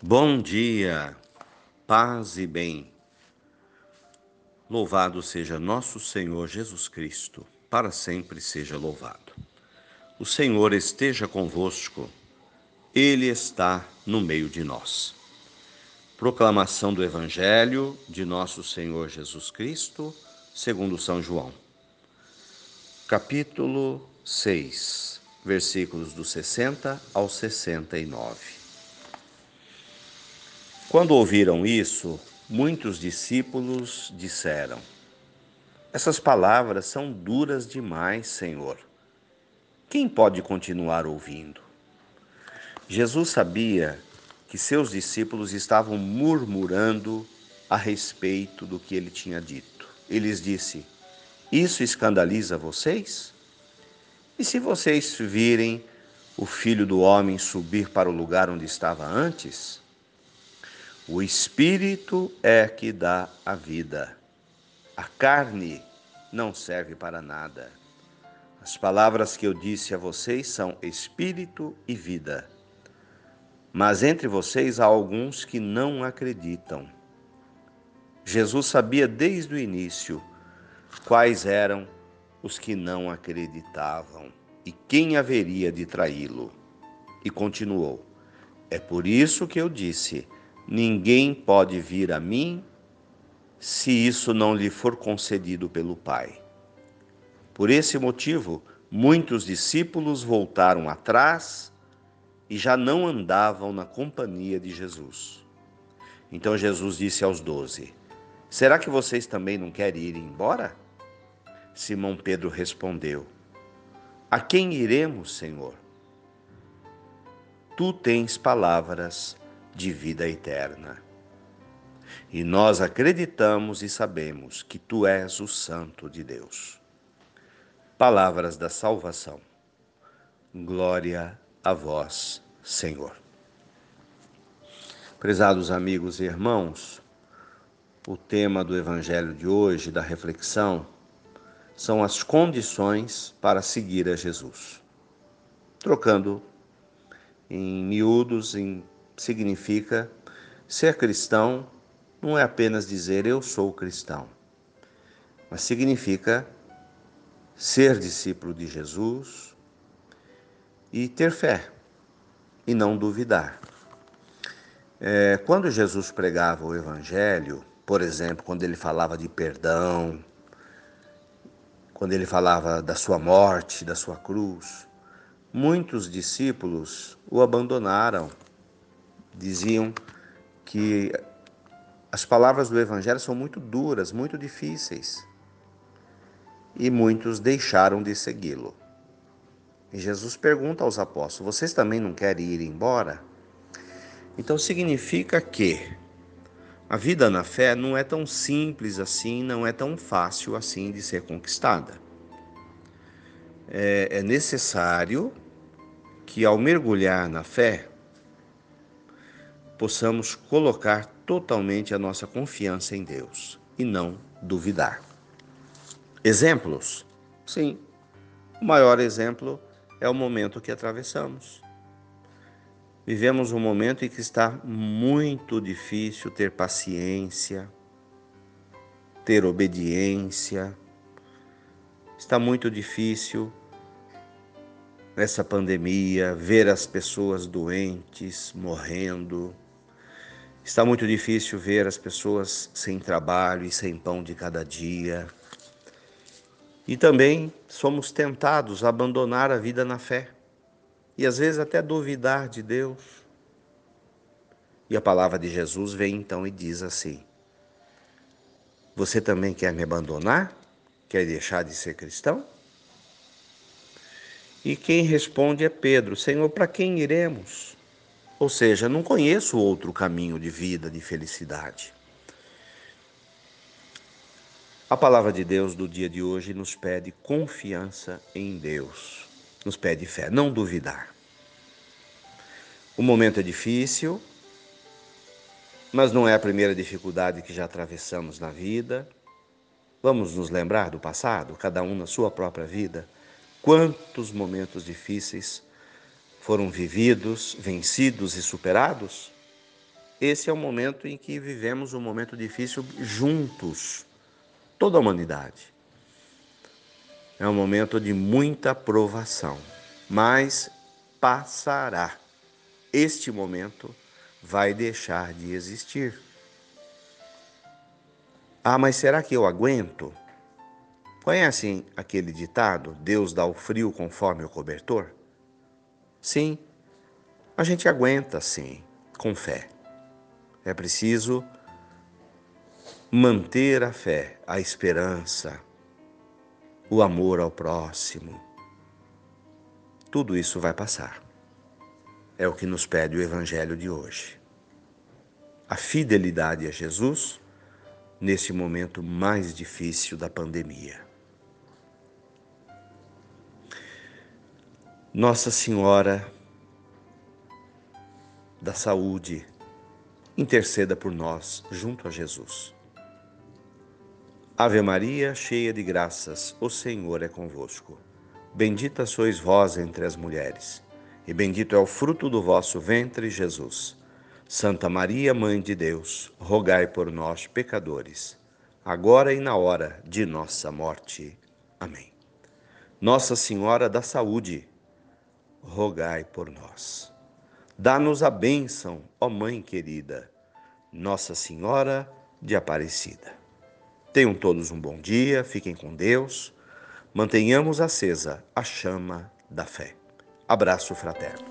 Bom dia, paz e bem. Louvado seja nosso Senhor Jesus Cristo, para sempre seja louvado. O Senhor esteja convosco, Ele está no meio de nós. Proclamação do Evangelho de nosso Senhor Jesus Cristo, segundo São João. Capítulo 6, versículos do 60 ao 69. Quando ouviram isso, muitos discípulos disseram: Essas palavras são duras demais, Senhor. Quem pode continuar ouvindo? Jesus sabia que seus discípulos estavam murmurando a respeito do que ele tinha dito. Ele lhes disse: Isso escandaliza vocês? E se vocês virem o filho do homem subir para o lugar onde estava antes? O espírito é que dá a vida. A carne não serve para nada. As palavras que eu disse a vocês são espírito e vida. Mas entre vocês há alguns que não acreditam. Jesus sabia desde o início quais eram os que não acreditavam e quem haveria de traí-lo. E continuou: É por isso que eu disse Ninguém pode vir a mim se isso não lhe for concedido pelo Pai. Por esse motivo, muitos discípulos voltaram atrás e já não andavam na companhia de Jesus. Então Jesus disse aos doze: Será que vocês também não querem ir embora? Simão Pedro respondeu: A quem iremos, Senhor? Tu tens palavras de vida eterna. E nós acreditamos e sabemos que tu és o Santo de Deus. Palavras da salvação. Glória a vós, Senhor. Prezados amigos e irmãos, o tema do Evangelho de hoje, da reflexão, são as condições para seguir a Jesus. Trocando em miúdos, em significa ser cristão não é apenas dizer eu sou cristão, mas significa ser discípulo de Jesus e ter fé e não duvidar. É, quando Jesus pregava o Evangelho, por exemplo, quando ele falava de perdão, quando ele falava da sua morte, da sua cruz, muitos discípulos o abandonaram diziam que as palavras do Evangelho são muito duras, muito difíceis. E muitos deixaram de segui-lo. E Jesus pergunta aos apóstolos: Vocês também não querem ir embora? Então significa que a vida na fé não é tão simples assim, não é tão fácil assim de ser conquistada. É, é necessário que, ao mergulhar na fé, possamos colocar totalmente a nossa confiança em Deus e não duvidar. Exemplos? Sim. O maior exemplo é o momento que atravessamos. Vivemos um momento em que está muito difícil ter paciência, ter obediência. Está muito difícil nessa pandemia ver as pessoas doentes, morrendo, Está muito difícil ver as pessoas sem trabalho e sem pão de cada dia. E também somos tentados a abandonar a vida na fé e às vezes até duvidar de Deus. E a palavra de Jesus vem então e diz assim: Você também quer me abandonar? Quer deixar de ser cristão? E quem responde é Pedro: Senhor, para quem iremos? Ou seja, não conheço outro caminho de vida, de felicidade. A palavra de Deus do dia de hoje nos pede confiança em Deus, nos pede fé, não duvidar. O momento é difícil, mas não é a primeira dificuldade que já atravessamos na vida. Vamos nos lembrar do passado, cada um na sua própria vida. Quantos momentos difíceis foram vividos, vencidos e superados? esse é o momento em que vivemos um momento difícil juntos, toda a humanidade. É um momento de muita provação, mas passará. Este momento vai deixar de existir. Ah, mas será que eu aguento? Conhecem aquele ditado: Deus dá o frio conforme o cobertor? Sim, a gente aguenta sim, com fé. É preciso manter a fé, a esperança, o amor ao próximo. Tudo isso vai passar. É o que nos pede o Evangelho de hoje. A fidelidade a Jesus nesse momento mais difícil da pandemia. Nossa Senhora da Saúde, interceda por nós junto a Jesus. Ave Maria, cheia de graças, o Senhor é convosco. Bendita sois vós entre as mulheres, e bendito é o fruto do vosso ventre, Jesus. Santa Maria, Mãe de Deus, rogai por nós, pecadores, agora e na hora de nossa morte. Amém. Nossa Senhora da Saúde, rogai por nós. Dá-nos a bênção, ó Mãe querida, Nossa Senhora de Aparecida. Tenham todos um bom dia, fiquem com Deus, mantenhamos acesa a chama da fé. Abraço fraterno.